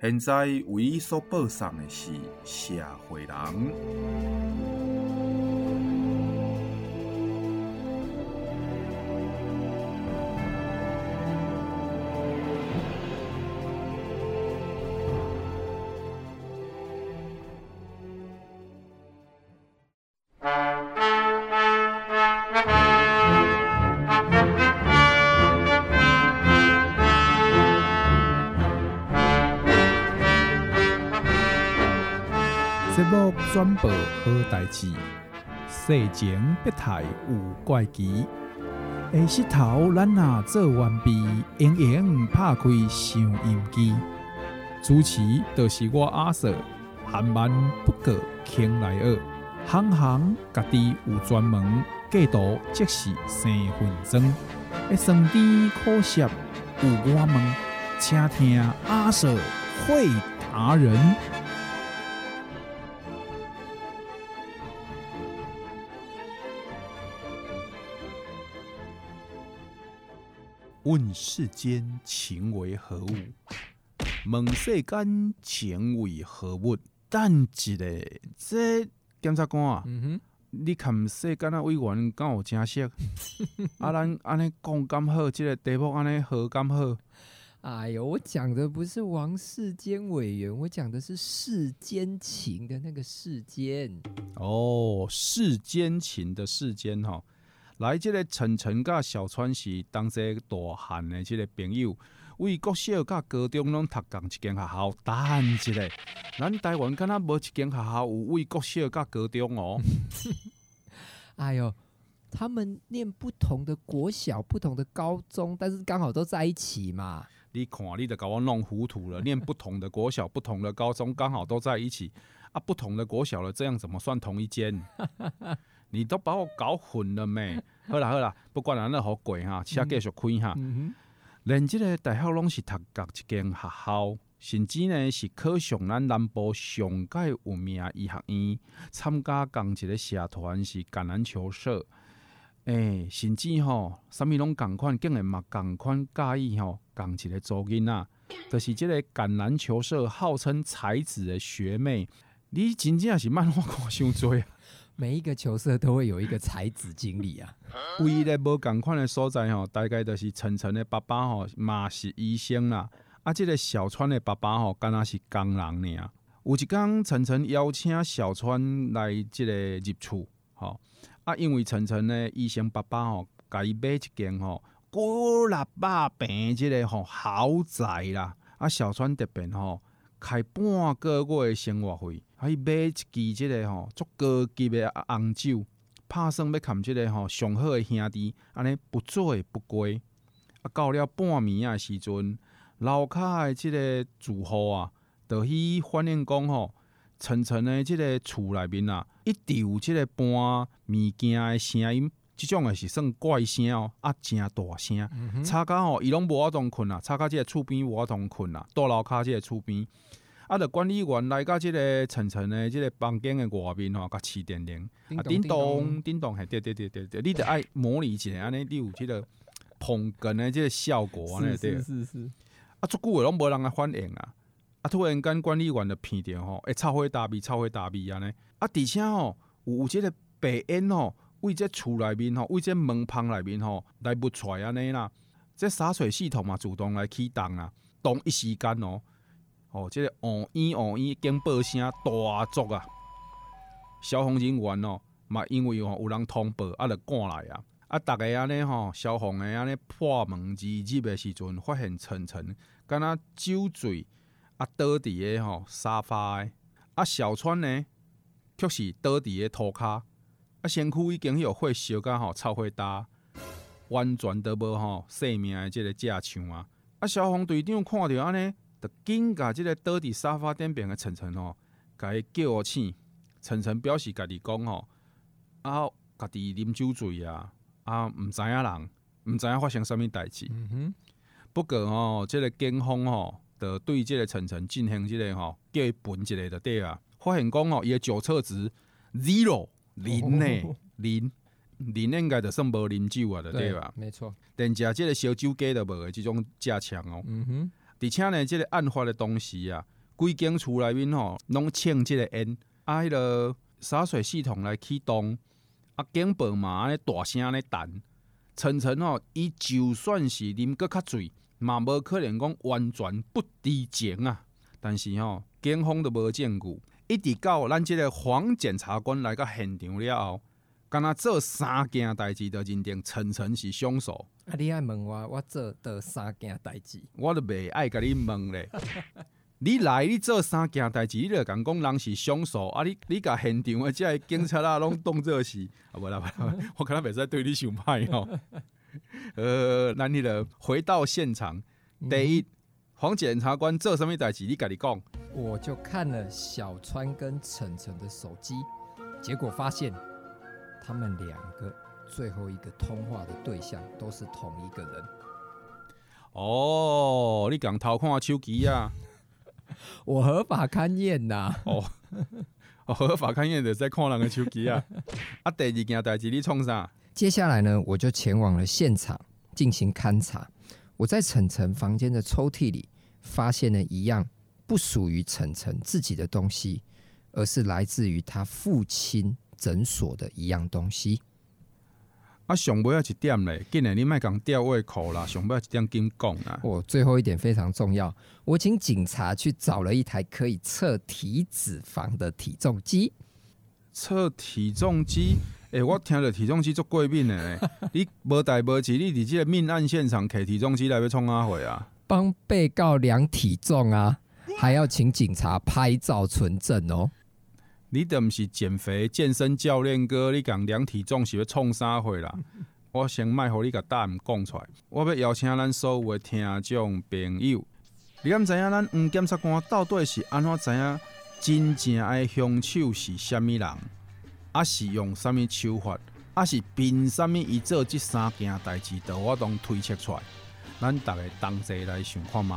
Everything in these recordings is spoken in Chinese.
现在为伊所播送的是社会人。志，世情别态有怪奇。下石头咱若做完毕，盈盈拍开收音机。主持就是我阿 Sir，含万不过倾来二，行行家己有专门，计图即是生分钟。一生甜可惜有我们，请听阿 Sir 会达人。问世间情为何物？问世间情为何物？等一下，这检察官啊，你看世间啊委员敢有正色？啊，咱安尼讲刚好，这个题目安尼好刚好。哎呦，我讲的不是王世坚委员，我讲的是世间情的那个世间。哦，世间情的世间哈。来，这个陈晨甲小川是当时大汉的这个朋友，为国小甲高中拢读同一间学校。但一个，咱台湾敢若无一间学校有为国小甲高中哦。哎呦，他们念不同的国小、不同的高中，但是刚好都在一起嘛。你看，你都搞我弄糊涂了。念不同的国小、不同的高中，刚好都在一起啊。不同的国小了，这样怎么算同一间？你都把我搞混了没？好啦好啦，不管咱那好贵哈，车继续开哈。连这个大学拢是读同一间学校，甚至呢是考上咱南部上盖有名医学院，参加同一个社团是橄榄球社。诶、欸，甚至吼，啥物拢共款，竟然嘛共款介意吼，共一个租金啊，就是即个橄榄球社号称才子的学妹，你真正是漫画看伤多啊！每一个球社都会有一个才子经理啊。唯一的无共款的所在吼，大概就是岑岑的爸爸吼嘛是医生啦。啊，这个小川的爸爸吼，敢若是工人尔。有一天，岑岑邀请小川来这个入厝，吼啊，因为岑岑的医生爸爸吼，甲伊买一间吼古立百平这个吼豪宅啦。啊，小川特别吼开半个月的生活费。可以买一支即个吼足高级的红酒，拍算要看即个吼上好的兄弟，安尼不醉不归。啊，到了半暝啊时阵，楼骹的即个住户啊，就去反映讲吼，层层的即个厝内面啊，一直有即个搬物件的声音，即种诶是算怪声哦，啊，诚大声，吵甲吼伊拢无法通困啊，吵甲即个厝边无法通困啊，大楼骹即个厝边。啊！着管理员来到即个层层的即个房间的外面吼，甲试电铃啊，叮咚叮咚，嘿，对对对对对，你着爱模拟一下安尼，你有即个捧哏的即个效果安尼对。是是是。啊，足久诶拢无人来反应啊！啊，突然间管理员着鼻着吼，会臭火大味，臭火大味安尼。啊，而且吼有即个白烟吼，为这厝内面吼，为这门旁内面吼来不出安尼啦。这洒水系统嘛，自动来启动啊，同一时间哦。哦，这个哦咦哦咦，警报声大作啊！消防人员哦，嘛因为哦有人通报，啊，就赶来啊！啊，逐个安尼吼，消防的安尼破门而入的时阵，发现层层敢若酒醉啊，倒伫个吼沙发的啊，小川呢，却是倒伫个涂骹啊，身躯已经有火烧甲吼臭火焦，完全都无吼生命的即个迹象啊！啊，消防队长看着安尼。紧甲即个倒伫沙发顶边的层层吼，甲伊叫醒，晨晨表示家己讲吼，啊，家己啉酒醉啊，啊，毋知影人，毋知影发生啥物代志。嗯哼，不过吼，即、这个警方吼，就对即个晨晨进行即个吼，叫伊分一个就对啊，发现讲吼，伊的酒测值 zero 零呢，零零应该就算无啉酒啊，就对吧？没错，连食即个烧酒鸡都无诶，即种加强哦。嗯哼，而且呢，即个案发的当时啊，规间厝内面吼，拢请即个烟。啊！迄个洒水系统来启动，啊，警报嘛安尼大声咧弹。晨晨吼，伊就算是啉阁较醉，嘛无可能讲完全不知情啊。但是吼，警方都无证据，一直到咱即个黄检察官来到现场了后，敢若做三件代志，就认定陈晨是凶手。啊！你爱问我，我做的三件代志，我都袂爱甲你问咧。你来，你做三件代志，你就讲讲人是凶手啊！你你甲现场诶，即个警察啊，拢当做是啊，无啦无啦，我可能袂使对你想歹吼。呃，咱迄个回到现场，第一，黄检察官做什么代志？你跟你讲。我就看了小川跟晨晨的手机，结果发现他们两个最后一个通话的对象都是同一个人。哦，你讲偷看手机啊？我合法勘验呐！哦，合法勘验的在看人的手机啊！啊，第二件代志你创啥？接下来呢，我就前往了现场进行勘查。我在晨晨房间的抽屉里发现了一样不属于晨晨自己的东西，而是来自于他父亲诊所的一样东西。啊，上尾要一点嘞，今日你莫讲吊胃口啦，上尾一点紧讲啊。我最后一点非常重要，我请警察去找了一台可以测体脂肪的体重机。测体重机？诶、欸，我听着体重机足过敏的。你无代无志，你伫即个命案现场摕体重机来要创啥会啊？帮被告量体重啊，还要请警察拍照存证哦。你都毋是减肥健身教练哥，你讲量体重是要创啥货啦？我先卖互你甲答案讲出来。我要邀请咱所有的听众朋友，你敢知影咱黄检察官到底是安怎知影真正的凶手是虾物人？啊是用啥物手法？啊是凭啥物伊做这三件代志？都我拢推测出来。咱逐个同齐来想看觅。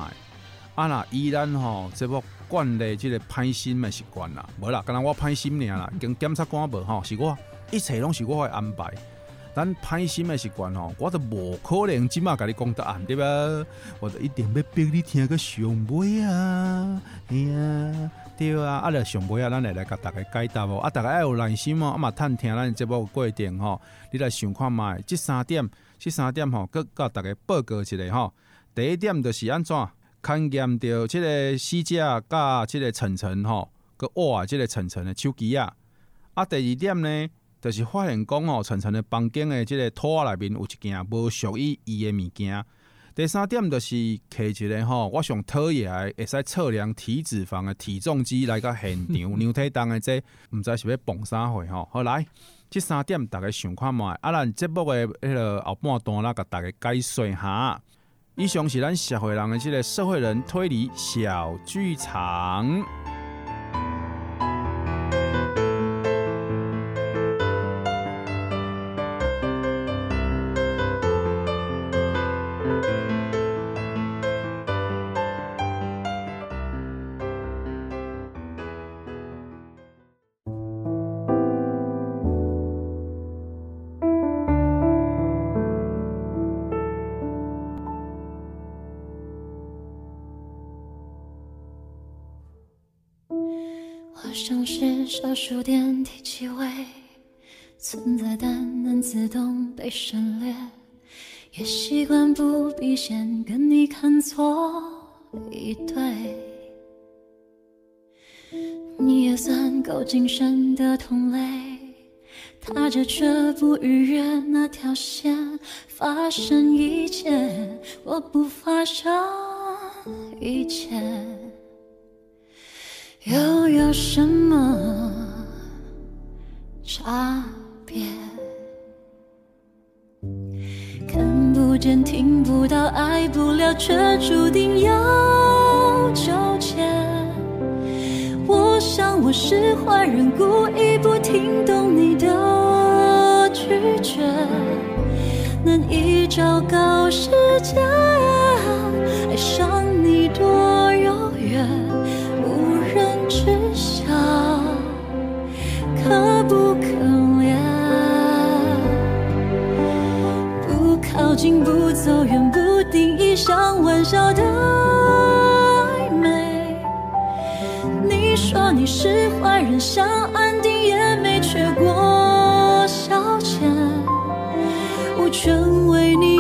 啊若依然吼，这部。惯例，即个歹心的习惯啦，无啦，敢若我歹心尔啦，跟检察官无吼，是我一切拢是我会安排。咱歹心的习惯吼，我都无可能即马甲你讲答案对吧？我都一定要逼你听个上尾啊，哎呀，对啊，啊，着上尾啊，咱来来甲大家解答哦，啊，大家爱有耐心哦，啊嘛，趁听咱节目过程吼，你来想看觅，即三点，即三点吼，搁甲大家报告一下吼。第一点就是安怎？勘验到即个死者甲即个晨晨吼，搁挖即个晨晨的手机啊。啊，第二点呢，就是发现讲吼，晨晨的房间的即个拖内面有一件无属于伊的物件。第三点就是摕一个吼，我上讨厌会使测量体脂肪的体重机来到现场，量体重的这毋知是要绑啥货吼。好来，这三点大家想看觅，啊，咱节目的迄个后半段啦，甲大家解说下。以上是咱社会人的即个社会人推理小剧场。却注定要纠结。我。想我是坏人，故意不听懂你的拒绝，难以昭告世界，爱上你多遥远，无人知晓，可不可怜？不靠近，不走远，像玩笑的暧昧，你。说你是坏人，想安定也没缺过消遣，我全为你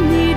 你。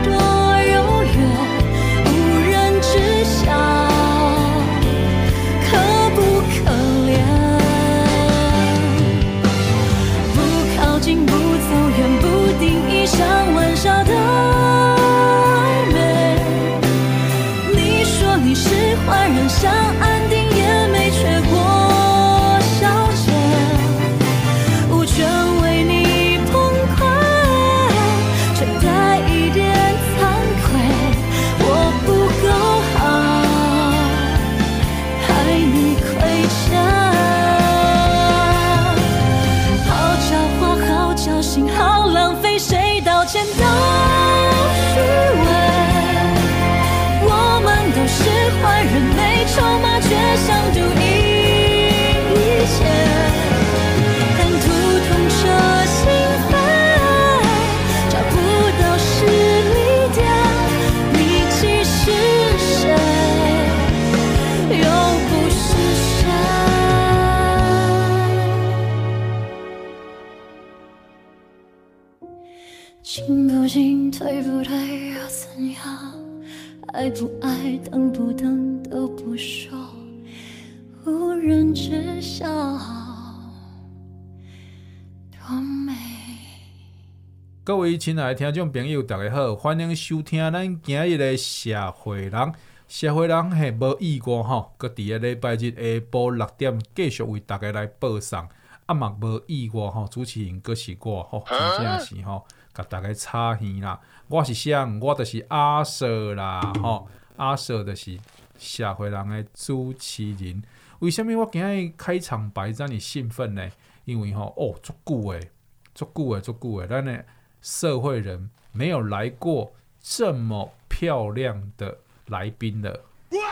各位亲爱的听众朋友，大家好，欢迎收听咱今日的社会人。社会人系无意外吼，搁伫个礼拜日下晡六点继续为大家来播送。啊嘛无意外吼，主持人搁是我吼，真正是吼，甲大家吵耳啦。我是谁？我就是阿 Sir 啦吼，阿 Sir 就是社会人的主持人。为什物我今日开场白遮尔兴奋呢？因为吼哦，足久诶，足久诶，足久诶，咱呢。社会人没有来过这么漂亮的来宾的，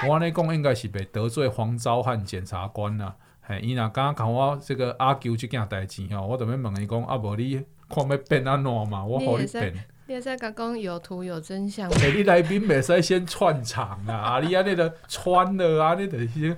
我呢讲应该是被得罪黄昭汉检察官啦。嘿，伊若刚刚看我这个阿舅这件代志吼，我特别问伊讲，啊无你看要变安怎嘛？我好你变。你在讲讲有图有真相。欸、你来宾袂使先串场啊！啊，你安尼着串了啊，你着先。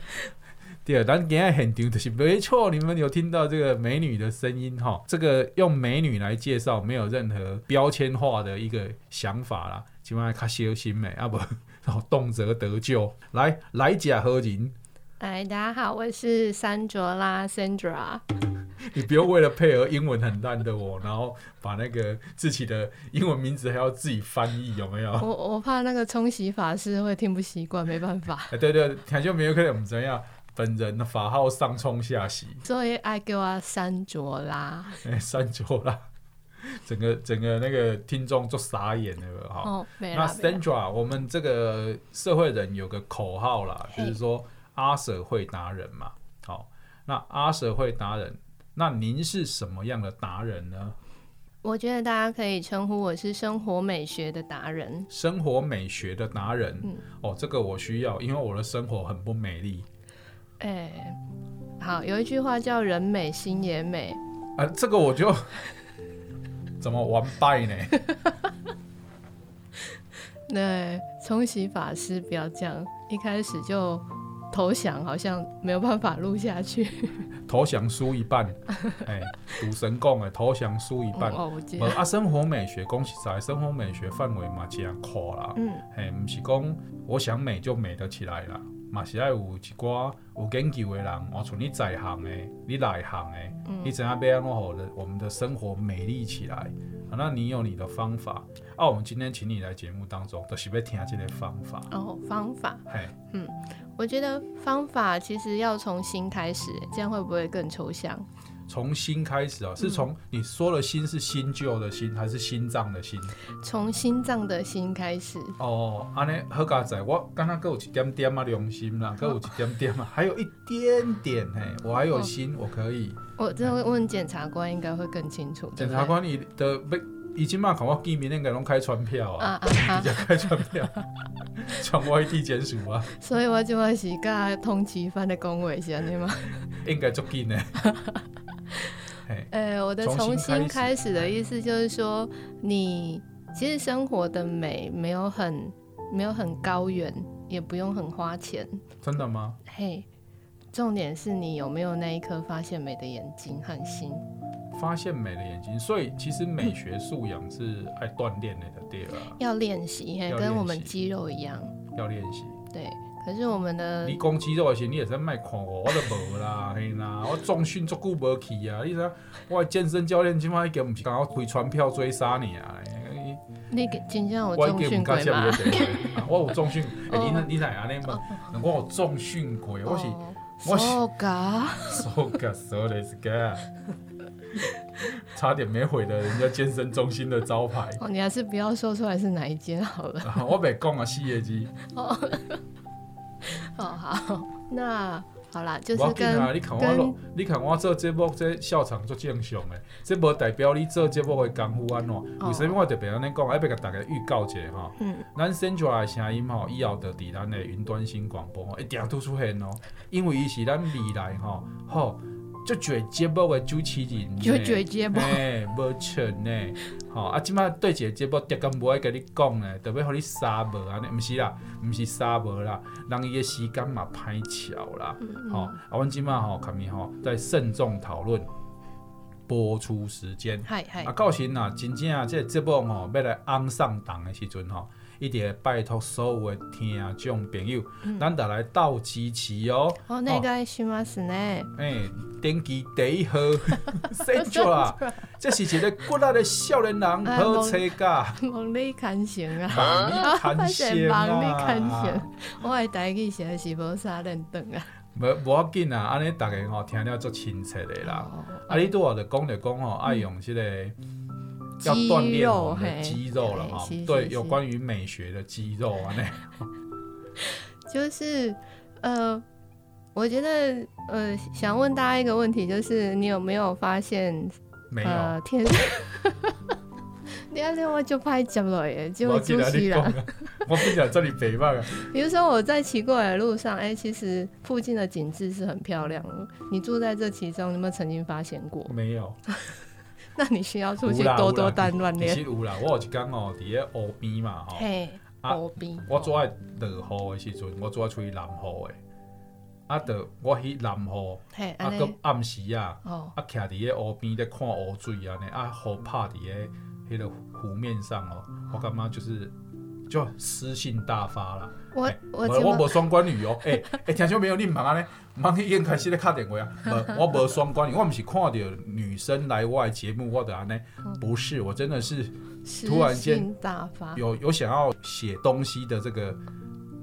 对，但今天现场就是没错，你们有听到这个美女的声音哈？这个用美女来介绍，没有任何标签化的一个想法啦，起码较小心美啊不，动辄得咎。来来假何人？哎，大家好，我是珊卓拉 Sandra。你不用为了配合英文很烂的我，然后把那个自己的英文名字还要自己翻译，有没有？我我怕那个冲洗法师会听不习惯，没办法。哎，对对，听就没有可能我们怎样？本人的法号上冲下洗，所以爱给我三卓啦。哎，山卓啦，整个整个那个听众就傻眼了哈。哦，那 Sandra，我们这个社会人有个口号啦，就是说阿 Sir 会达人嘛。好，那阿 Sir 会达人。那您是什么样的达人呢？我觉得大家可以称呼我是生活美学的达人。生活美学的达人，嗯，哦，这个我需要，因为我的生活很不美丽。哎、欸，好，有一句话叫“人美心也美”。啊，这个我就 怎么完败呢？那，冲洗法师不要这样，一开始就。投降好像没有办法录下去。投降输一半，哎、欸，赌神讲的投降输一半。哦，我啊，生活美学，恭喜在生活美学范围嘛，这样阔啦。嗯，哎，不是讲我想美就美得起来啦，嘛是爱有一寡有研究的人，我从你在行的，你内行的，嗯、你怎样要安怎好的，我们的生活美丽起来。啊，那你有你的方法。啊，我们今天请你来节目当中，都是要听这些方法。哦，方法。嘿，嗯。我觉得方法其实要从心开始，这样会不会更抽象？从心开始啊，是从你说的心是新旧的心，还是心脏的心？从心脏的心开始。哦，安尼好佳仔，我刚刚有一点点啊，良心啦，有一点点啊，还有一点点嘿，我还有心，我可以。我这会问检察官，应该会更清楚。检察官，你的被。已经嘛，看我见面应该拢开传票啊，直接开传票，传外地检署啊。所以我就话是甲通缉犯的讲话是安尼吗？应该足紧呢。呃，我的重新开始的意思就是说，你其实生活的美没有很没有很高远，也不用很花钱。真的吗？嘿，重点是你有没有那一颗发现美的眼睛和心。发现美的眼睛，所以其实美学素养是爱锻炼的，对吧？要练习，跟我们肌肉一样。要练习。对，可是我们的你讲肌肉的时候，你也是卖看我，我都无啦，嘿啦，我重训足久无去啊！你说我健身教练今晚已经不是讲我开传票追杀你啊！你真正有重训过吗？我有重训，你你哪样呢？嘛，我有重训过，我是我是。So ga so ga so this ga。差点没毁了人家健身中心的招牌。哦，你还是不要说出来是哪一间好了。我没讲啊，四叶鸡。哦，好，那好啦，就是跟你看我，你看我做节目这笑场做正常诶，这无代表你做节目的功夫安怎？为什么我特别安尼讲？要不给大家预告一下哈。嗯。咱 Sandra 的声音吼，以后就伫咱的云端新广播一定都出现哦，因为伊是咱未来哈，好。就做节目诶主持人，就做节目，哎，无错呢。吼啊，即马对一个节目，特别无爱甲你讲呢，特别互你杀无安尼，毋是啦，毋是杀无啦，人伊个时间嘛歹巧啦。吼，啊，阮即马吼，看咪吼，在慎重讨论播出时间。系系。啊，到时呐，真正啊，即个节目吼，要来安上档的时阵吼。一点拜托所有的听众朋友，咱得来倒支持哦。哦，那个什么？是呢。哎，登记第一号 这是一个骨力的少年人，好车架。望你看成啊！望你看成啊！望你看成，我的台语写是无啥认同啊。无无要紧啊，安尼大家吼听了足亲切的啦。啊，你拄好就讲着讲吼，爱用这个。要锻炼我们的肌肉了哈，对，有关于美学的肌肉啊，那 就是呃，我觉得呃，想问大家一个问题，就是你有没有发现？没有。呃、天，你要这我就拍接了耶，就会出戏了。我不想这里北方啊。比如说我在骑过来的路上，哎、欸，其实附近的景致是很漂亮的。你住在这其中，有没有曾经发现过？没有。那你需要出去多多 锻炼练。其实有啦，我有一天哦，伫咧湖边嘛吼，湖边。我做爱落雨的时阵，我做爱出去南湖的。啊，着我去南湖，啊，搁暗时啊，啊，徛伫咧湖边咧看湖水安尼，啊，雨拍伫咧迄个湖面上哦，我感觉就是就诗性大发啦。我欸、我我无双关语哦，哎哎，听说没有，你唔忙？唔忙已经开始咧敲电话啊。我无双关语，我唔是看到女生来我的节目，我就安尼，不是，我真的是突然间有有想要写东西的这个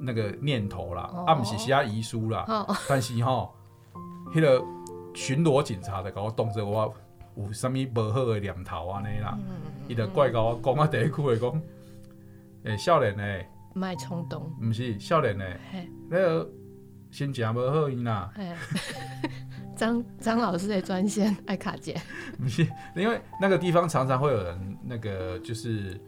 那个念头啦，啊，唔是写遗书啦，哦、但是吼，迄、那个巡逻警察的甲我动着我有啥物无好的念头安尼啦，伊就怪甲我讲啊，第一句会讲，诶，少年诶。卖冲动，毋是少年诶，那个心情无好因啦。张张老师的专线爱卡姐，不是，因为那个地方常常会有人那个就是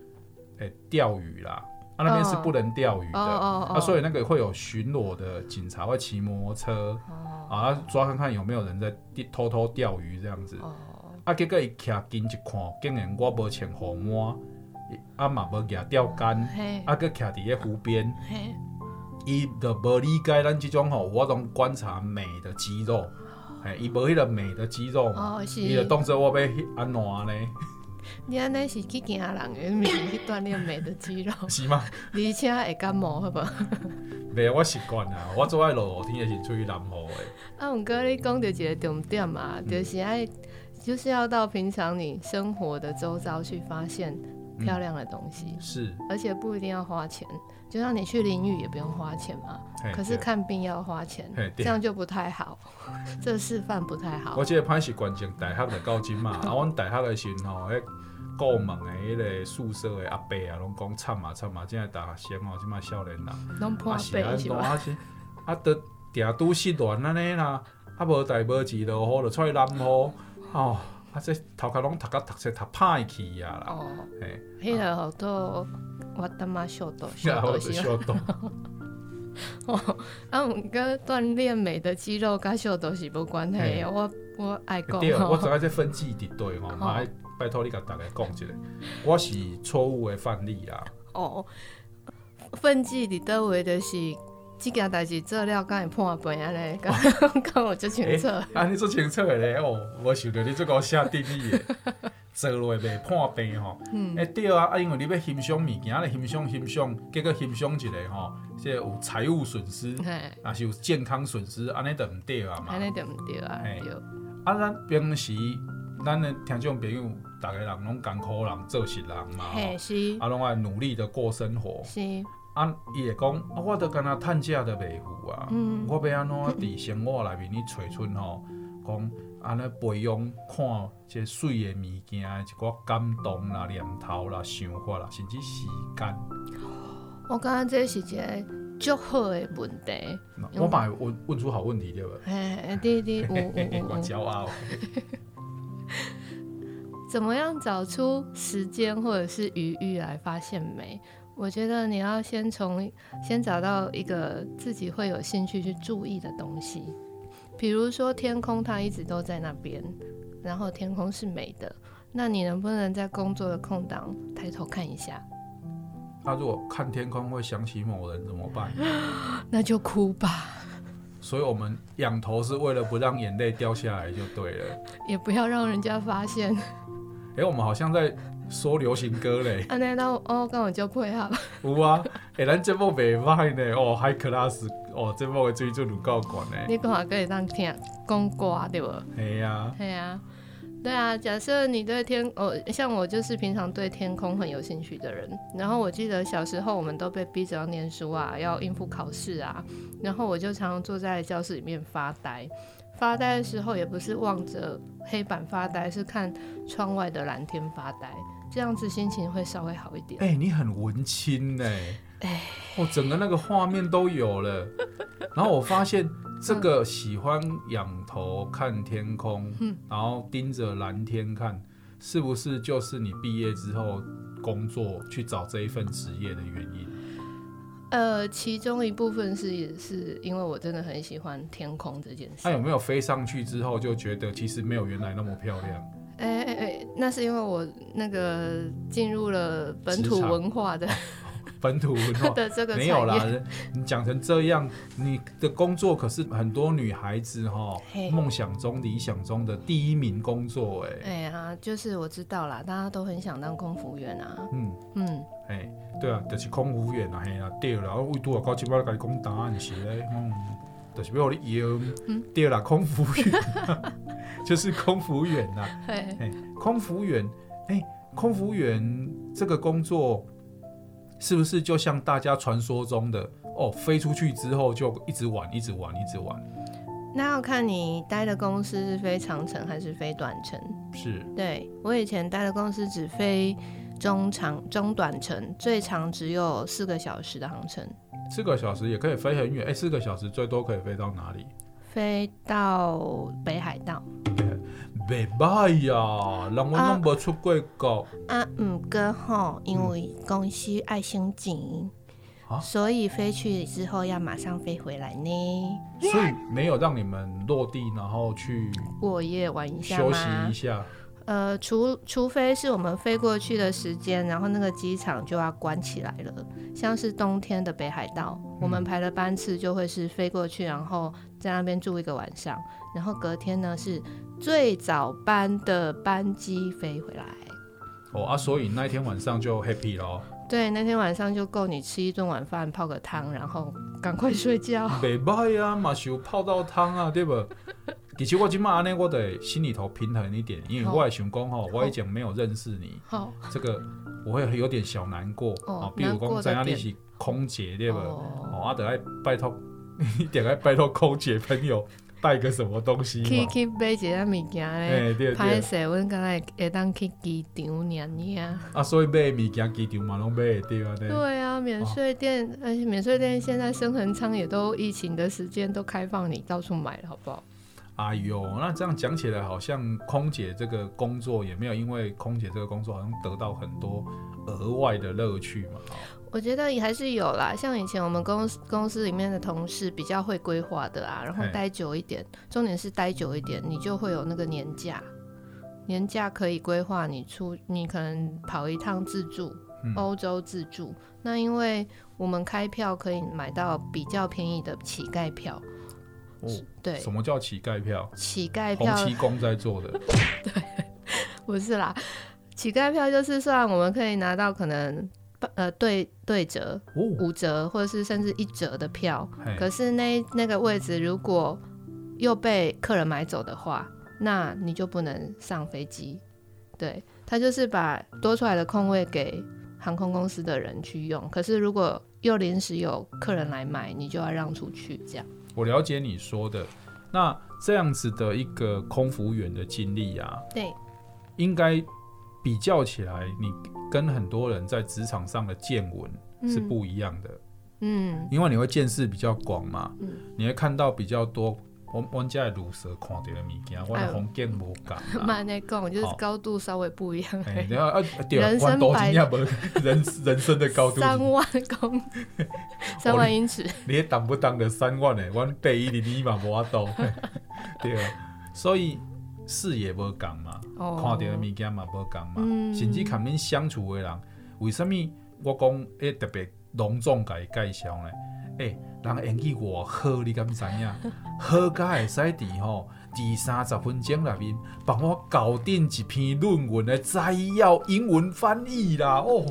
诶钓鱼啦，啊那边是不能钓鱼的，啊所以那个会有巡逻的警察会骑摩托车，啊抓看看有没有人在偷偷钓鱼这样子，啊结果一徛近一看，竟然我无穿雨袜。啊嘛无举钓竿，啊搁徛伫个湖边，伊就无理解咱即种吼，我拢观察美的肌肉，嘿，伊无迄个美的肌肉嘛，伊就当作我要安怎呢？你安尼是去惊人诶，毋是去锻炼美的肌肉，是吗？而且会感冒，好无？袂，我习惯啊，我做爱落雨天也是出去淋雨诶。啊，毋过你讲着一个重点嘛，就是爱，就是要到平常你生活的周遭去发现。漂亮的东西、嗯、是，而且不一定要花钱，就像你去淋雨也不用花钱嘛。可是看病要花钱，这样就不太好。这示范不太好。我记得潘是关键大学的高金嘛，啊，阮大学的时候吼，迄顾问的迄个宿舍的阿伯啊，拢讲惨啊惨啊，现在大学生哦，即嘛少年人，拢破病是吧？啊，都定都失恋安尼啦，啊，无代无志落雨就出去南雨哦。啊！这头壳拢读甲读册读歹去啊啦！哦，嘿，迄个好多我他妈笑到笑到笑到。哦，啊，毋过锻炼美的肌肉，甲小都是无关系。我我爱讲。对，我知影这分际伫对吼，拜托你甲大家讲一下。我是错误的范例啊。哦，分际伫倒位的是。这件代志做了，敢会破病安尼？敢敢有这清楚？啊，你做清楚的咧哦，我想着你做个下定义的，做落袂破病吼。嗯，哎对啊，啊因为你要欣赏物件，咧欣赏欣赏，结果欣赏一个吼，即有财务损失，还是有健康损失，安尼就毋对啊嘛。安尼就毋对啊。对。啊，咱平时咱的听众朋友，逐个人拢艰苦人做事人嘛，嘿是。啊，拢爱努力的过生活。是。啊，伊会讲，啊，我都干那趁食都袂赴啊，嗯、我要安怎伫生活内面去找出吼，讲安尼培养看这水的物件，一寡感动啦、念头啦、想法啦，甚至时间。我感觉这是一个足好的问题。我把问问出好问题对吧？哎，对对，我 我骄傲。怎么样找出时间或者是余裕来发现美？我觉得你要先从先找到一个自己会有兴趣去注意的东西，比如说天空，它一直都在那边，然后天空是美的，那你能不能在工作的空档抬头看一下？那、啊、如果看天空会想起某人怎么办？那就哭吧。所以我们仰头是为了不让眼泪掉下来就对了，也不要让人家发现。哎、欸，我们好像在。说流行歌嘞，啊，那那哦，刚好就配合。有啊，哎，咱节目袂歹呢，哦，high class，哦，节目的水准有够高呢。你讲话可以当听讲歌对不？系啊，系啊，对啊。假设你对天，哦，像我就是平常对天空很有兴趣的人。然后我记得小时候我们都被逼着要念书啊，要应付考试啊。然后我就常常坐在教室里面发呆。发呆的时候也不是望着黑板发呆，是看窗外的蓝天发呆。这样子心情会稍微好一点。哎、欸，你很文青呢。哎，我整个那个画面都有了。然后我发现这个喜欢仰头看天空，嗯、然后盯着蓝天看，是不是就是你毕业之后工作去找这一份职业的原因？呃，其中一部分是也是因为我真的很喜欢天空这件事。那有没有飞上去之后就觉得其实没有原来那么漂亮？哎哎哎，那是因为我那个进入了本土文化的本土文化 的这个没有啦。你讲成这样，你的工作可是很多女孩子哈梦想中、理想中的第一名工作哎。哎呀，就是我知道啦，大家都很想当空服员啊。嗯嗯，哎，对啊，就是空服员啊，嘿啊，对啦，我为拄啊搞几把来跟你讲答案是嘞，嗯，就是要你用，对啦，空服员，就是空服员呐，哎，空服员，哎。空服员这个工作是不是就像大家传说中的哦，飞出去之后就一直玩，一直玩，一直玩？那要看你待的公司是飞长程还是飞短程。是，对，我以前待的公司只飞中长、中短程，最长只有四个小时的航程。四个小时也可以飞很远，哎、欸，四个小时最多可以飞到哪里？飞到北海道。袂歹呀，人我拢无出过国。啊，毋过吼，因为公司爱省钱，嗯，所以飞去之后要马上飞回来呢。所以没有让你们落地，然后去过夜玩一下，休息一下。呃，除除非是我们飞过去的时间，然后那个机场就要关起来了。像是冬天的北海道，嗯，我们排的班次就会是飞过去，然后在那边住一个晚上，然后隔天呢是。最早班的班机飞回来，哦啊，所以那一天晚上就 happy 咯。对，那天晚上就够你吃一顿晚饭，泡个汤，然后赶快睡觉。袂歹啊，嘛是有泡到汤啊，对不？其实我今嘛安尼，我得心里头平衡一点，因为我也想讲吼，我以前没有认识你，哦，这个我会有点小难过。哦，比如讲在那里是空姐，对不？哦，啊，得爱拜托，一点爱拜托空姐朋友。带个什么东西？去去买一下物件嘞，歹势，阮刚才会当去机场念念。啊，所以买物件机场嘛拢买会到啊。对啊，免税店，而、哦、且免税店现在生恒仓也都疫情的时间都开放，你到处买了，好不好？哎呦，那这样讲起来，好像空姐这个工作也没有因为空姐这个工作好像得到很多额外的乐趣嘛。我觉得也还是有啦，像以前我们公司公司里面的同事比较会规划的啊，然后待久一点，重点是待久一点，你就会有那个年假，年假可以规划你出，你可能跑一趟自助，欧洲自助，嗯。那因为我们开票可以买到比较便宜的乞丐票。哦，对，什么叫乞丐票？乞丐票，洪七公在做的。对，不是啦，乞丐票就是算我们可以拿到可能。呃，对对折、五折或者是甚至一折的票，可是那那个位置如果又被客人买走的话，那你就不能上飞机。对，他就是把多出来的空位给航空公司的人去用。可是如果又临时有客人来买，你就要让出去。这样，我了解你说的。那这样子的一个空服员的经历啊，对，应该。比较起来，你跟很多人在职场上的见闻是不一样的，嗯，因为你会见识比较广嘛，嗯，你会看到比较多。我我家的鲁蛇看到的物件，我的红见无讲。慢点讲，就是高度稍微不一样。哎，然后啊，对，人生百人人生的高度三万公，三万英尺。你当不当得三万呢？我背一厘米嘛无法度。对啊，所以视野无共嘛。看到的物件嘛，无共嘛，嗯，甚至看恁相处的人，为什物我讲诶特别隆重甲伊介绍呢？诶、欸，人演技偌好，你敢知影？好甲会使伫吼，伫三十分钟内面帮我搞定一篇论文的摘要英文翻译啦！哦，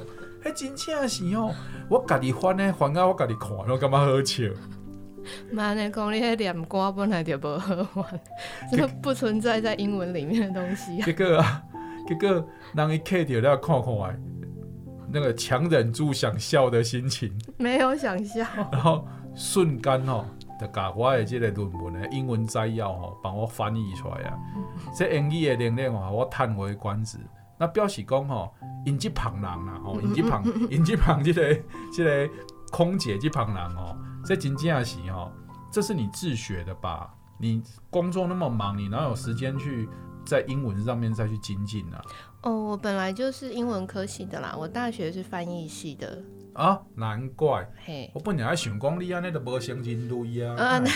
迄真正是哦，我家己翻呢，翻到我家己看，我感觉好笑。妈，呢讲你迄念歌本来就无好玩，这不存在在英文里面的东西。啊结果啊，结果人一看到了看看来，那个强忍住想笑的心情，没有想笑，然后瞬间哦，就把我的这个论文的英文摘要哦，帮我翻译出来啊。这英语的能力哦，我叹为观止。那表示讲吼，因即旁人啊，哦，因即旁，因即旁即个即个空姐即旁人哦。在真正是哦，这是你自学的吧？你工作那么忙，你哪有时间去在英文上面再去精进呢？哦，我本来就是英文科系的啦，我大学是翻译系的啊，难怪。嘿，我本来还想讲你安尼都无升进度啊。啊，那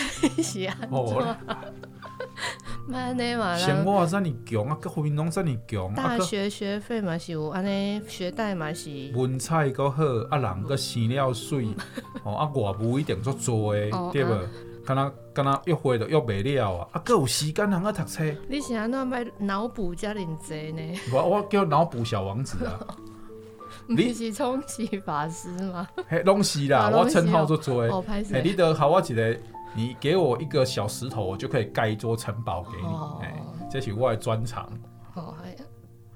是啊。哦，蛮那嘛啦。生活这么穷啊，各方面拢这么穷。大学学费嘛是有，安尼学贷嘛是。文采够好，啊人个生了水，哦啊外务一定做做诶，对无？敢若敢若约会都约袂了啊，啊，够有时间通啊读册。你是安怎买脑补遮尔济呢？我我叫脑补小王子啊。你是充气法师吗？嘿，拢是啦，我称号做做诶。哎，你得好我一个，你给我一个小石头，我就可以盖一座城堡给你。哎，这是我的专长。哦，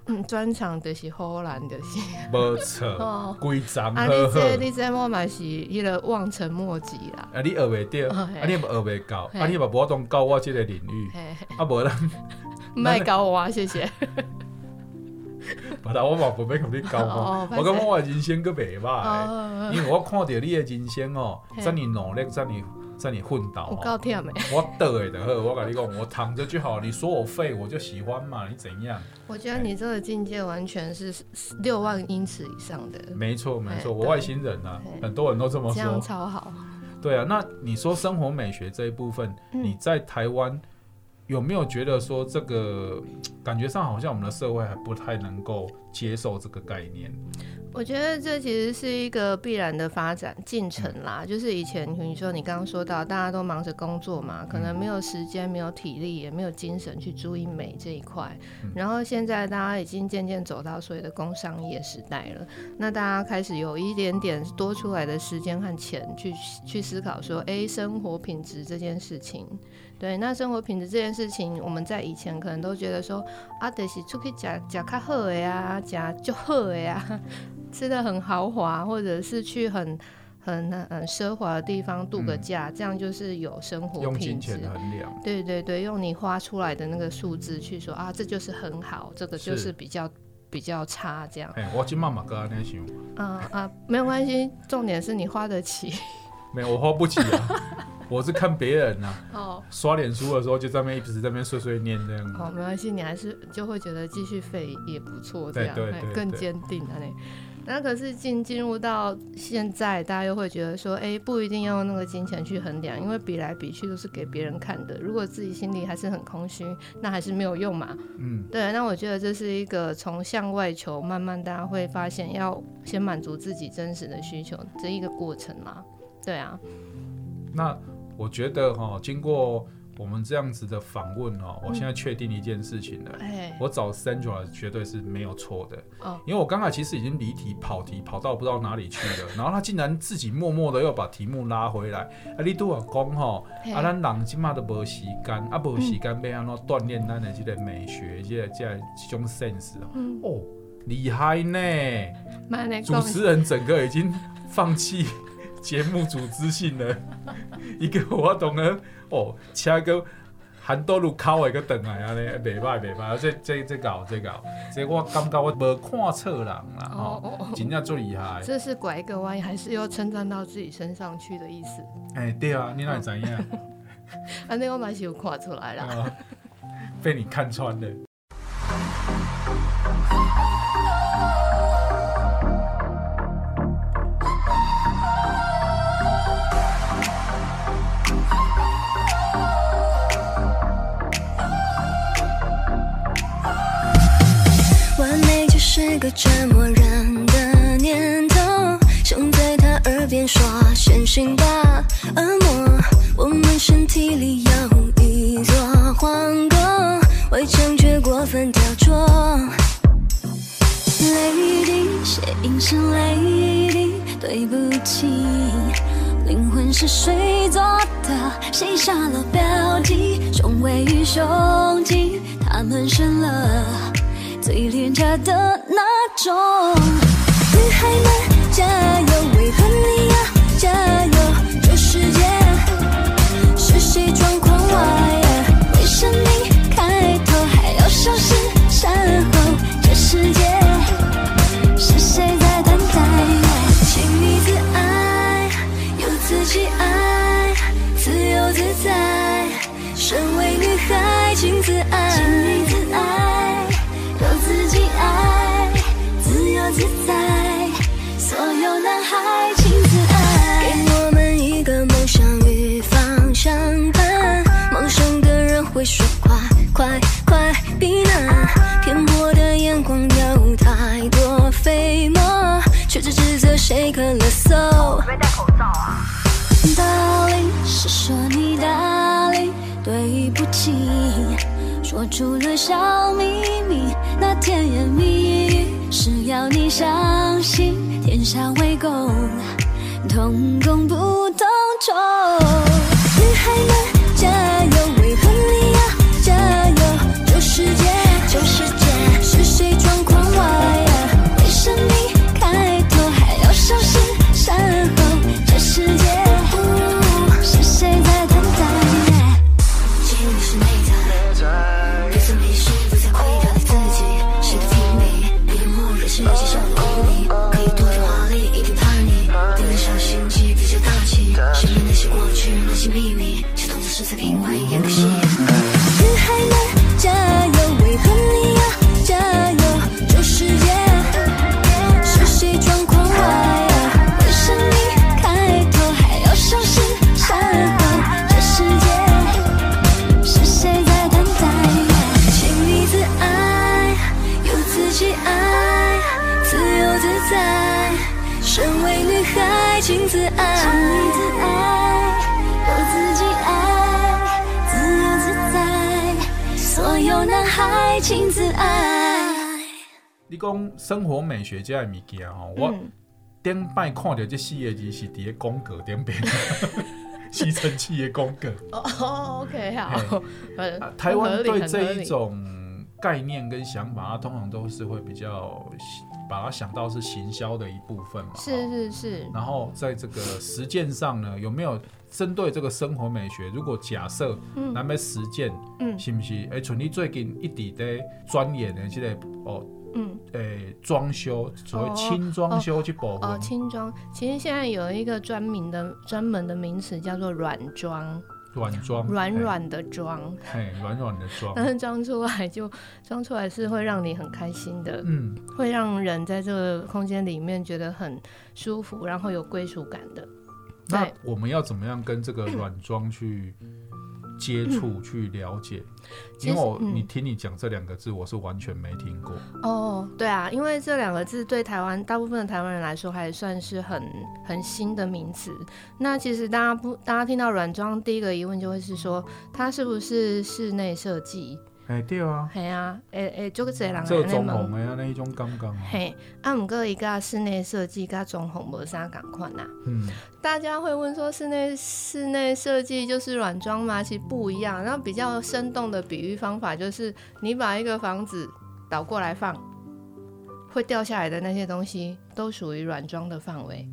嗯，专长就是荷兰的，是。没错，规章啊，你这你这我嘛是一个望尘莫及啦。啊，你学袂到，啊，你嘛学袂到，啊，你嘛无当教我这个领域，啊，无咱。卖教我，谢谢。把我嘛不要跟你教我，我感觉我的人生阁袂歹，因为我看到你的人生哦，这么努力，这么这么奋斗，我告天没。我倒的就好，我跟你讲，我躺着就好。你说我废，我就喜欢嘛，你怎样？我觉得你这个境界完全是六万英尺以上的。没错没错，我外星人啊，很多人都这么说。这样超好。对啊，那你说生活美学这一部分，你在台湾？有没有觉得说这个 感觉上好像我们的社会还不太能够接受这个概念？我觉得这其实是一个必然的发展进程啦。嗯、就是以前你说你刚刚说到大家都忙着工作嘛，可能没有时间、没有体力、也没有精神去注意美这一块。嗯、然后现在大家已经渐渐走到所谓的工商业时代了，那大家开始有一点点多出来的时间和钱去去思考说，哎，生活品质这件事情。对，那生活品质这件事情，我们在以前可能都觉得说，啊，得是出去吃吃较好的呀，吃就好的呀，吃的很豪华，或者是去很很很奢华的地方度个假，嗯、这样就是有生活品质。用金钱衡量。对对对，用你花出来的那个数字去说啊，这就是很好，这个就是比较比较差这样。哎，我今妈妈跟阿那想。啊啊，没有关系，重点是你花得起。没有，我花不起啊。我是看别人呐，哦，刷脸书的时候就在那边一直在那边碎碎念这样。哦，没关系，你还是就会觉得继续废也不错，这样对更坚定的嘞。那可是进进入到现在，大家又会觉得说，哎，不一定要用那个金钱去衡量，因为比来比去都是给别人看的。如果自己心里还是很空虚，那还是没有用嘛。嗯，对。那我觉得这是一个从向外求，慢慢大家会发现要先满足自己真实的需求这一个过程嘛。对啊。那。我觉得哈，经过我们这样子的访问哦，我现在确定一件事情了。嗯、我找 Sandra 绝对是没有错的。哦、因为我刚才其实已经离题跑题跑到不知道哪里去了，然后他竟然自己默默的又把题目拉回来。啊，你都要讲哈，嘿啊，咱人今嘛都没时间，啊，没时间要安怎锻炼咱的这个美学，这个这个这种 sense、嗯、哦，厉害呢！主持人整个已经放弃。节目组织性的一个活动呢，哦，请个很多路考一个等来啊，咧，袂歹袂歹，这这这搞这搞，这我感觉我无看错人啦，哦，哦真正最厉害。这是拐一个弯，还是要称赞到自己身上去的意思？哎、欸，对啊，你哪会知影？啊，那我蛮是有看出来了、哦，被你看穿了。是个折磨人的念头，想在他耳边说：“相信吧，恶魔，我们身体里有一座皇宫，围墙却过分雕琢。”Lady，谐音是 Lady，对不起，灵魂是水做的，谁下了标记，雄伟与胸襟，他们生了。最廉价的那种，女孩们甜言蜜语是要你相信，天下为公，同工不同酬。女孩们你讲生活美学这样物件吼，我顶摆看到这四个字是伫个宫格顶边，吸尘器的宫格。哦，OK，好。台湾对这一种概念跟想法，它通常都是会比较把它想到是行销的一部分嘛。是是是。然后在这个实践上呢，有没有针对这个生活美学？如果假设咱要实践，嗯，是不是？哎、欸，像你最近一直在钻研的这个哦。嗯，诶、欸，装修所谓轻装修去保护哦，轻装、其实现在有一个专门的专门的名词叫做软装，软装，软软的装，嘿，软软的装，但是装出来就装出来是会让你很开心的，嗯，会让人在这个空间里面觉得很舒服，然后有归属感的。那我们要怎么样跟这个软装去？接触 去了解，因为我你听你讲这两个字，我是完全没听过。哦，对啊，因为这两个字对台湾大部分的台湾人来说，还算是很很新的名词。那其实大家不，大家听到软装，第一个疑问就会是说，它是不是室内设计？哎，对啊，系啊，诶诶，就个这人做装潢的啊，那一种感觉。嘿，啊，毋过伊甲室内设计甲装潢无啥共款呐。嗯，大家会问说，室内室内设计就是软装吗？其实不一样。然后比较生动的比喻方法就是，你把一个房子倒过来放，会掉下来的那些东西都属于软装的范围，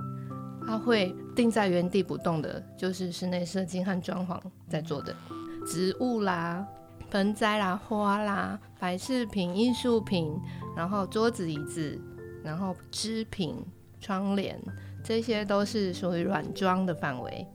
它会定在原地不动的，就是室内设计和装潢在做的植物啦。盆栽啦、花啦、摆饰品、艺术品，然后桌子、椅子，然后织品、窗帘，这些都是属于软装的范围。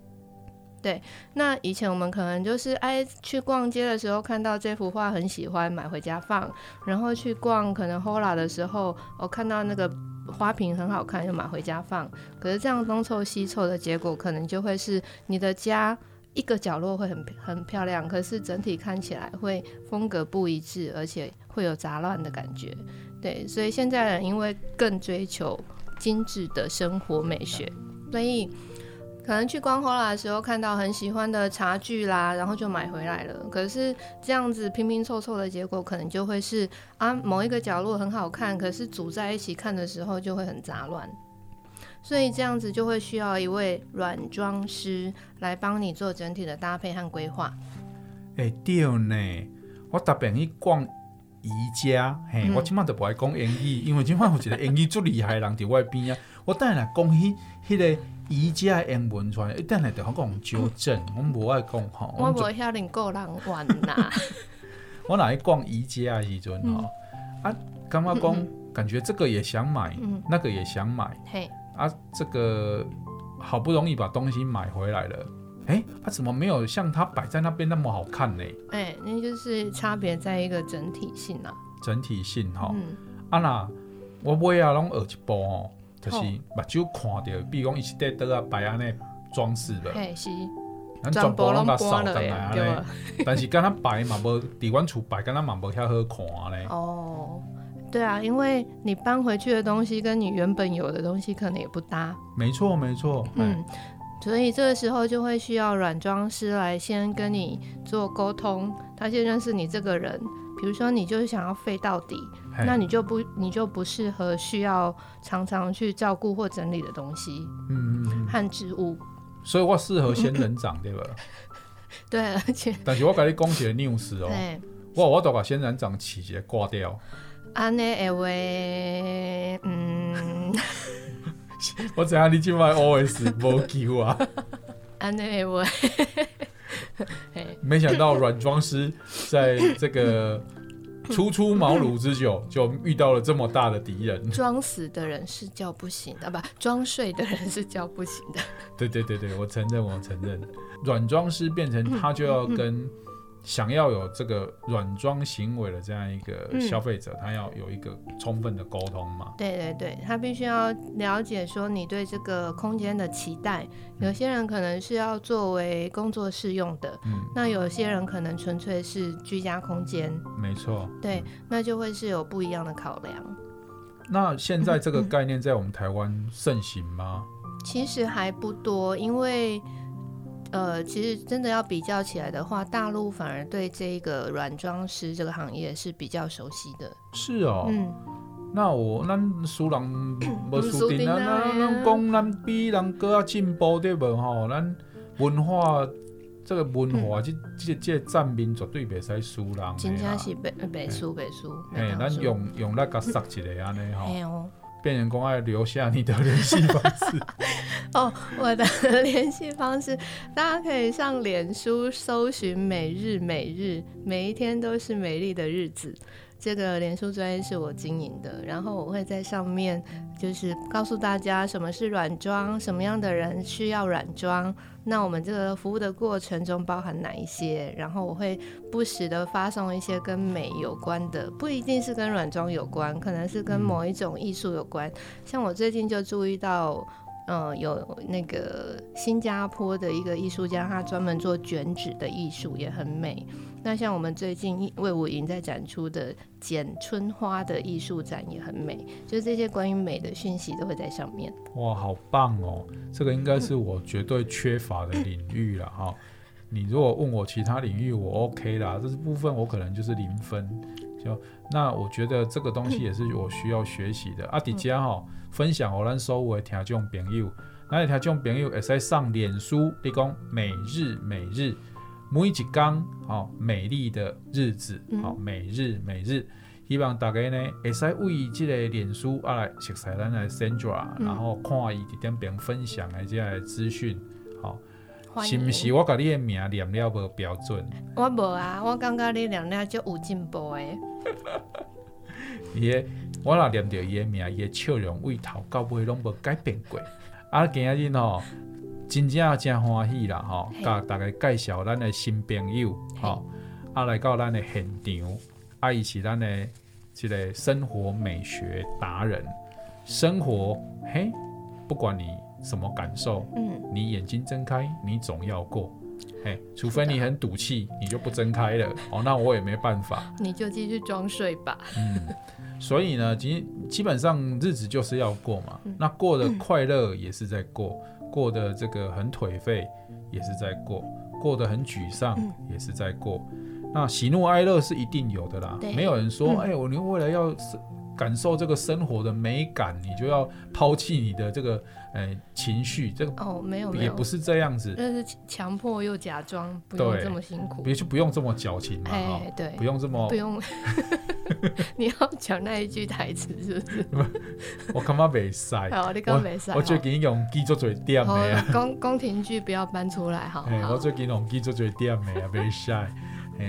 对，那以前我们可能就是哎去逛街的时候看到这幅画很喜欢，买回家放，然后去逛可能 HOLA 的时候，我看到那个花瓶很好看，就买回家放。可是这样东凑西凑的结果，可能就会是你的家。一个角落会很很漂亮，可是整体看起来会风格不一致，而且会有杂乱的感觉。对，所以现在人因为更追求精致的生活美学，所以可能去逛 HOLA 的时候看到很喜欢的茶具啦，然后就买回来了。可是这样子拼拼凑凑的结果，可能就会是啊某一个角落很好看，可是组在一起看的时候就会很杂乱。所以这样子就会需要一位软装师来帮你做整体的搭配和规划。哎、欸，对呢，我特别去逛宜家，嘿，嗯、我今晚都不爱讲英语，因为今晚有一个英语最厉害的人在我边啊。我等下来讲起迄个宜家的英文出来，一等下就好讲纠正，我无爱讲吼。我无遐恁个人玩呐。我哪去逛宜家的时阵吼，啊，感觉讲 感觉这个也想买，嗯、那个也想买，嘿。啊，这个好不容易把东西买回来了，哎，它、啊、怎么没有像它摆在那边那么好看呢？哎，那就是差别在一个整体性啊。整体性哈，嗯、啊那我买啊拢学一步哦，就是目睭看到，比如讲一直在得啊摆安尼装饰的，嘿是，咱全部拢甲扫了来安尼。但是敢若摆嘛无，伫阮厝摆敢若嘛无遐好看咧。哦，对啊，因为你搬回去的东西跟你原本有的东西可能也不搭。没错，没错。嗯，所以这个时候就会需要软装师来先跟你做沟通，他先认识你这个人。比如说，你就是想要废到底，那你就不，你就不适合需要常常去照顾或整理的东西，嗯，和植物。所以我适合仙人掌，对吧？对，而且，但是我跟你讲一个 news 哦，我我都把仙人掌起节挂掉。安尼会为，嗯，我知影你今晚 OS 无救啊。安尼会。没想到软装师在这个初出茅庐之久，就遇到了这么大的敌人。装死的人是叫不醒的，不，装睡的人是叫不醒的。对对对对，我承认，我承认，软装师变成他就要跟。想要有这个软装行为的这样一个消费者，嗯，他要有一个充分的沟通嘛？对对对，他必须要了解说你对这个空间的期待。有些人可能是要作为工作室用的，嗯，那有些人可能纯粹是居家空间。没错，对，那就会是有不一样的考量。那现在这个 概念在我们台湾盛行吗？其实还不多，因为。呃，其实真的要比较起来的话，大陆反而对这个软装师这个行业是比较熟悉的。是哦，嗯，那我咱输人无输定啊，咱咱讲咱比人更加进步对不？吼，咱文化这个文化，这这这占面绝对袂使输人。真正是袂袂输袂输。哎，咱用用那个杀一个安尼吼。变成公爱留下你的联系方式 哦，我的联系方式，大家可以上脸书搜寻“每日每日”，每一天都是美丽的日子。这个脸书专业是我经营的，然后我会在上面就是告诉大家什么是软装，什么样的人需要软装。那我们这个服务的过程中包含哪一些？然后我会不时的发送一些跟美有关的，不一定是跟软装有关，可能是跟某一种艺术有关。像我最近就注意到，嗯、呃，有那个新加坡的一个艺术家，他专门做卷纸的艺术，也很美。那像我们最近卫武营在展出的剪春花的艺术展也很美，就是这些关于美的讯息都会在上面。哇，好棒哦！这个应该是我绝对缺乏的领域了哈。你如果问我其他领域，我 OK 啦，这是部分我可能就是零分。就那我觉得这个东西也是我需要学习的。阿迪加哈分享我咱所有的听众朋友，那听众朋友会使上脸书，你讲每日每日。每一天，好美丽的日子，好每日每日，希望大家呢会使为这个脸书啊来熟悉咱的 Sandra，然后看伊伫点边分享的即个资讯，好，是毋是我甲你的名念了无标准？我无啊，我感觉你念了就有进步诶。伊个我若念着伊的名，伊的笑容为头到尾拢无改变过，啊，今日吼。真正真欢喜啦！吼，甲大家介绍咱的新朋友，吼，啊来到咱的现场，啊伊是咱的这个生活美学达人。生活，嘿，不管你什么感受，嗯，你眼睛睁开，你总要过，嘿，除非你很赌气，你就不睁开了，哦，那我也没办法，你就继续装睡吧。嗯，所以呢，基基本上日子就是要过嘛，嗯、那过的快乐也是在过。过的这个很颓废，也是在过；过得很沮丧，也是在过。嗯、那喜怒哀乐是一定有的啦，没有人说，哎、嗯，我、欸、你为了要感受这个生活的美感，你就要抛弃你的这个呃、欸、情绪。这个哦，没有，也不是这样子，那是强迫又假装，不用这么辛苦，别就不用这么矫情嘛，哈，对，不用这么不用。你要讲那一句台词是不是？我感觉袂使，好，你讲袂使。我最近用记做最点的啊。宫宫廷剧不要搬出来，好。欸、我最近用记做最点的啊，袂使。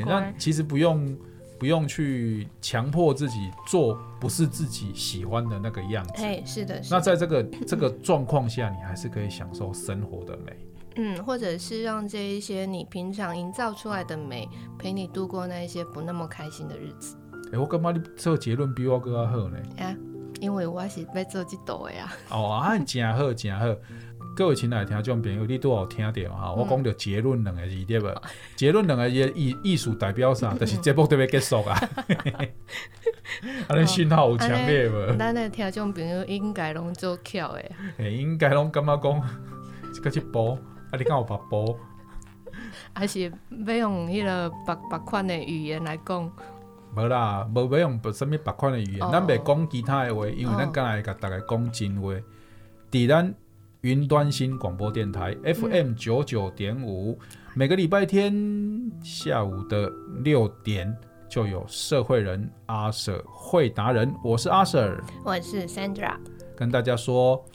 那其实不用不用去强迫自己做不是自己喜欢的那个样子。哎，是的，是的。那在这个 这个状况下，你还是可以享受生活的美。嗯，或者是让这一些你平常营造出来的美，陪你度过那一些不那么开心的日子。欸、我感觉你做结论比我更加好呢。啊，因为我是要做这道的呀。哦啊，真好，真好。各位亲爱的听众朋友，你都有听到哈？我讲到结论两个字对不？嗯、结论两个字意意思代表啥？就是节目都要结束啊！啊，你信号有强烈无？咱的听众朋友应该拢做巧的。诶，应该拢感觉讲，这个是播，啊，你敢有白播？还是要用迄个别别款的语言来讲？无啦，无要用什么别款的语言，咱袂讲其他的话，因为咱刚才甲大家讲真话。伫咱云端新广播电台 FM 九九点五，每个礼拜天下午的六点就有社会人阿 Sir 会达人，我是阿 Sir，我是 Sandra，跟大家说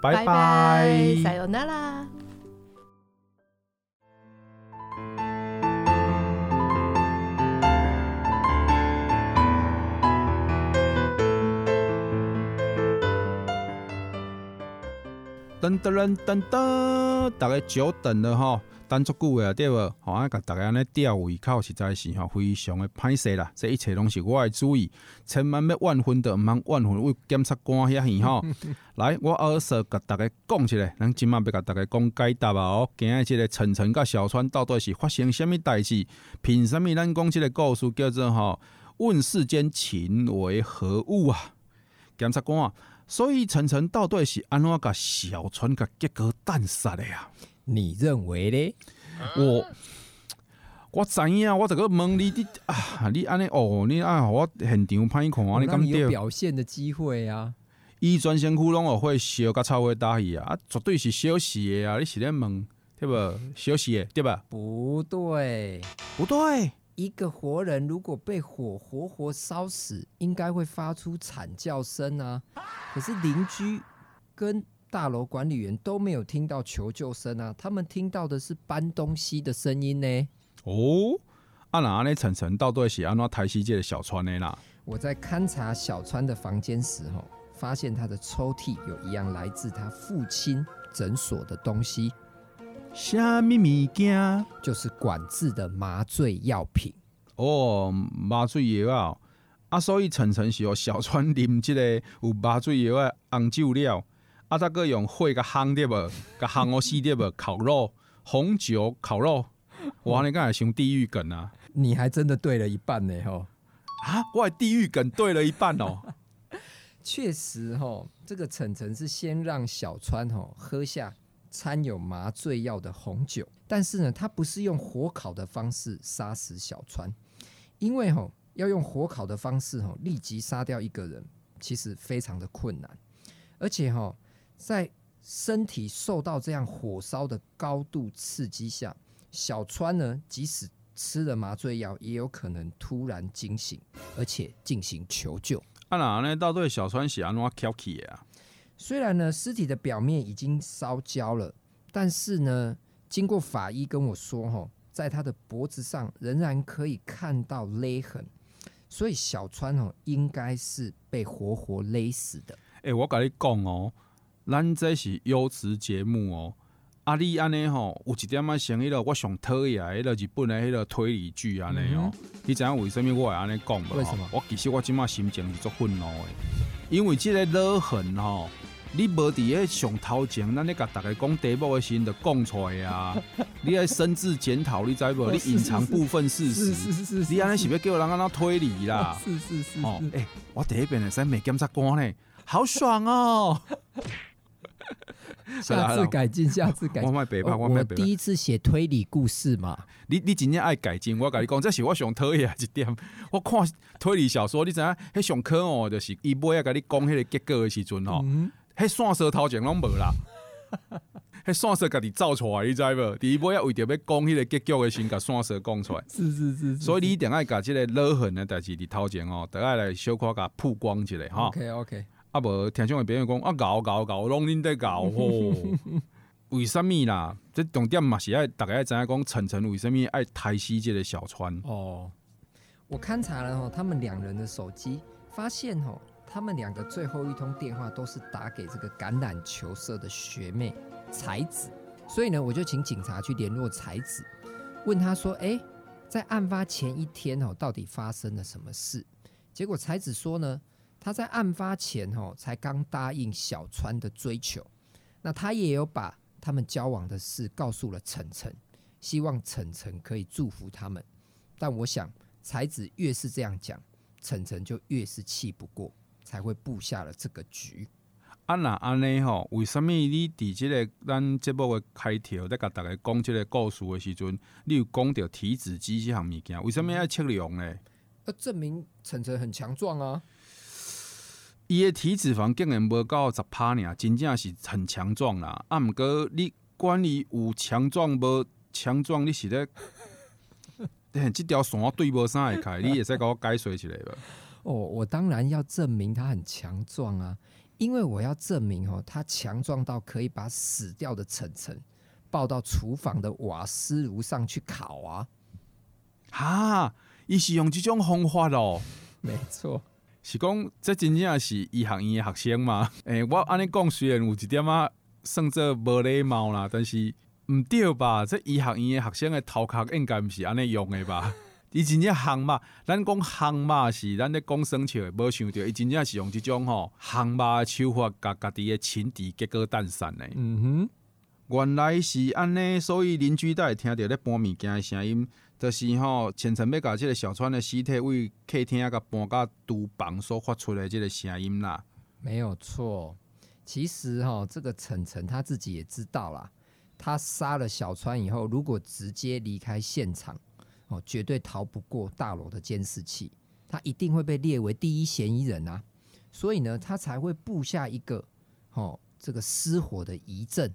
拜拜，撒由那拉。噔噔噔噔，大家久等了吼，等足久啊，对不？好啊，甲大家呢吊胃口实在是吼，非常的歹势啦。这一切拢是我的主意，千万要万分的毋通万分为检察官遐去吼。来，我阿 Sir 甲大家讲一下，咱今晚要甲大家讲解答啊哦。今日这个晨晨甲小川到底是发生什么代志？凭什么咱讲这个故事叫做吼？问世间情为何物啊？检察官。所以晨晨到底是安怎甲小川甲结果诞杀的呀？你认为呢？我我知影，我这个问你你啊，你安尼哦，你啊，我现场歹看啊，你敢对？有表现的机会啊！伊专身躯拢有会烧甲臭会打去啊，啊，绝对是小事的啊！你是咧问对不？小事的对吧？不对，不对。一个活人如果被火活活烧死，应该会发出惨叫声啊！可是邻居跟大楼管理员都没有听到求救声啊，他们听到的是搬东西的声音呢。哦，啊那安尼晨晨到底是安怎台西界的小川呢啦？我在勘察小川的房间时，吼，发现他的抽屉有一样来自他父亲诊所的东西。虾米物件？就是管制的麻醉药品哦，麻醉药啊！啊，所以晨晨是哦小川啉这个有麻醉药的红酒料，啊，再个用火甲烘掉无，甲烘我死掉无，烤肉红酒烤肉，我安尼敢会想地狱梗啊！你还真的对了一半呢，吼！啊，我地狱梗对了一半哦。确实吼，这个晨晨是先让小川吼喝下。掺有麻醉药的红酒，但是呢，他不是用火烤的方式杀死小川，因为吼要用火烤的方式吼立即杀掉一个人，其实非常的困难，而且吼在身体受到这样火烧的高度刺激下，小川呢即使吃了麻醉药，也有可能突然惊醒，而且进行求救。啊那，到底小川是安怎挑起啊？虽然呢，尸体的表面已经烧焦了，但是呢，经过法医跟我说，吼，在他的脖子上仍然可以看到勒痕，所以小川哦，应该是被活活勒死的。哎、欸，我跟你讲哦，咱这是优质节目哦，啊，你安尼吼，有一点仔像迄个我上讨厌迄个日本的迄个推理剧安尼哦，你知影为什么我会安尼讲无？为什么？我其实我今麦心情是足愤怒的，因为这个勒痕吼。你无伫咧上头前，咱咧甲大家讲题目的时阵就讲出来啊！你爱深自检讨，你知无？你隐藏部分事实，是是是是，你安尼是要叫人安怎推理啦？是是是，是。哦，哎、欸，我第一遍会使美检察官呢，好爽哦！下次改进，下次改进。我白我，我第一次写推理故事嘛。你你真正爱改进，我甲你讲，这是我上讨厌一点。我看推理小说，你知影？迄上课哦，就是伊尾啊，甲你讲迄个结果的时阵吼。嗯迄线索头前拢无啦，迄线索家己造出来，你知无？第一步要为着要讲迄个结局的时，甲线索讲出来。是是是，是，所以你一定爱甲即个勒痕的代志伫头前哦，得爱来小可甲曝光一下哈。OK OK，啊无听众的朋友讲啊，搞搞搞，拢恁在搞吼。为什么啦？这重点嘛是爱大家爱知影讲晨晨为什么爱台西这的小川？哦，我勘察了吼，他们两人的手机，发现吼。他们两个最后一通电话都是打给这个橄榄球社的学妹才子，所以呢，我就请警察去联络才子，问他说：“哎，在案发前一天哦，到底发生了什么事？”结果才子说呢，他在案发前哦，才刚答应小川的追求，那他也有把他们交往的事告诉了晨晨，希望晨晨可以祝福他们。但我想，才子越是这样讲，晨晨就越是气不过，才会布下了这个局。啊，那安尼吼，为什么你伫这个咱节目的开头在甲大家讲这个故事的时阵，你有讲到体脂机这项物件？为什么要测量呢？要证明晨晨很强壮啊！伊的体脂肪竟然无到十趴呢，真正是很强壮啦。啊，毋过你管伊有强壮无强壮，你是咧？嘿，这条线对无啥会开？你会使甲我解说起来无？哦，我当然要证明他很强壮啊！因为我要证明哦，他强壮到可以把死掉的晨晨抱到厨房的瓦斯炉上去烤啊！哈，伊是用这种方法哦？没错，是讲这真正是医学院的学生嘛？诶、欸，我安尼讲虽然有一点啊，算做无礼貌啦，但是毋对吧？这医学院的学生的头壳应该毋是安尼用的吧？伊真正烘肉，咱讲烘肉是咱咧讲生笑的，无想到伊真正是用即种吼烘肉的手法，甲家己的情敌结果诞生的。嗯哼，原来是安尼，所以邻居都会听着咧搬物件的声音，就是吼晨晨要甲即个小川的尸体为客厅甲搬到厨房所发出的即个声音啦。没有错，其实吼这个晨晨他自己也知道啦，他杀了小川以后，如果直接离开现场。哦，绝对逃不过大楼的监视器，他一定会被列为第一嫌疑人啊！所以呢，他才会布下一个哦，这个失火的疑阵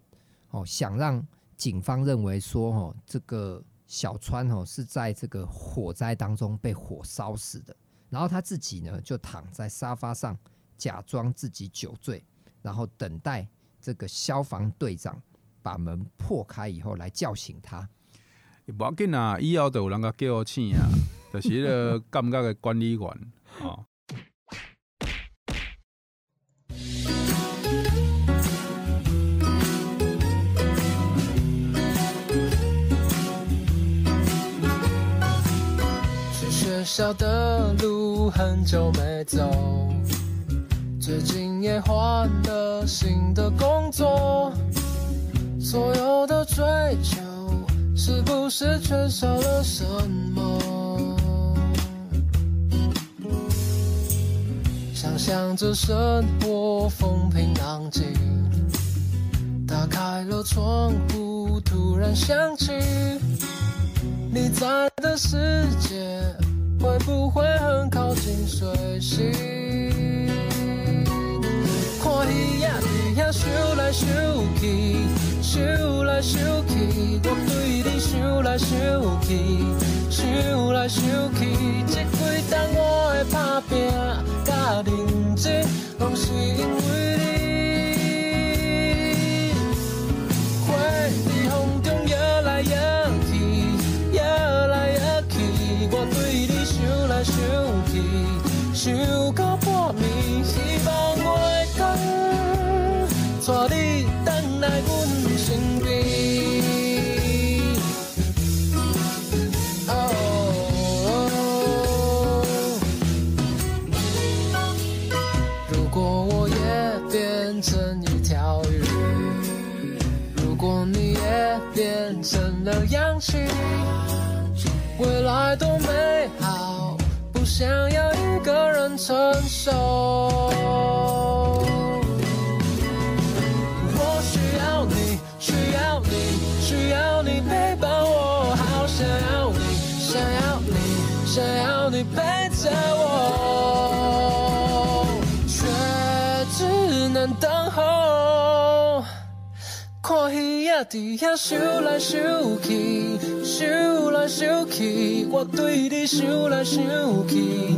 哦，想让警方认为说哦，这个小川哦是在这个火灾当中被火烧死的，然后他自己呢就躺在沙发上，假装自己酒醉，然后等待这个消防队长把门破开以后来叫醒他。无要紧啊，以后就有人甲叫我醒啊，就是迄个感觉的管理员哦。去学校的路很久没走，最近也换了新的工作，所有的追求。是不是缺少了什么？想象着生活风平浪静，打开了窗户，突然想起你在的世界会不会很靠近水星？看鱼仔鱼仔想来想去，想来想去，我对你想来想去，想来想去，这几冬我的打拼甲认真，拢是因为你。想到半暝，希望我会当带你回来阮。氧气，未来多美好，不想要个人承受。我需要你，需要你，需要你陪伴我，好想要你，想要你，想要你陪着我，却只能等候。看鱼仔伫遐想来想去，想来想去，我对你想来想去，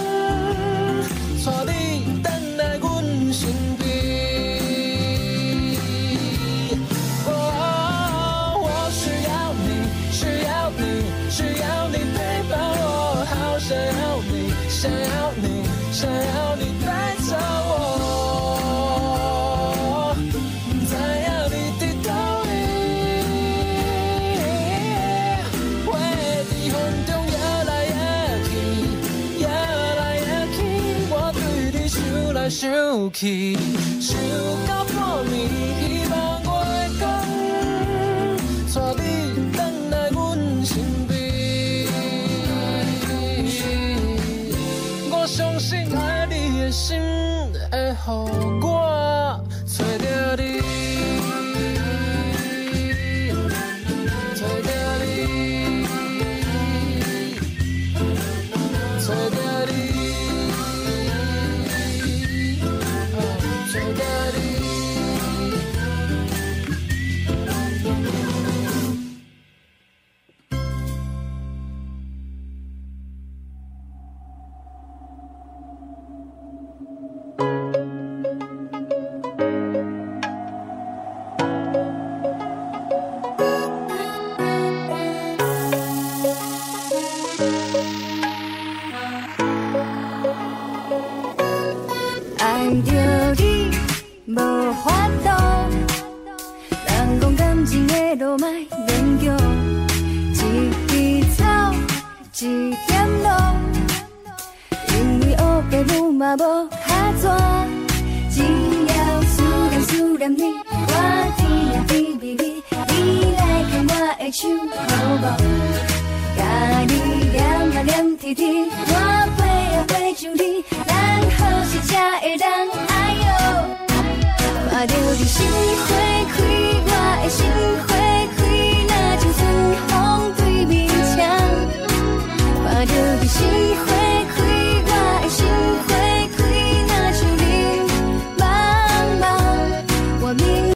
想到半暝，希望月光带你返来阮身边。我相信爱你的心会予我。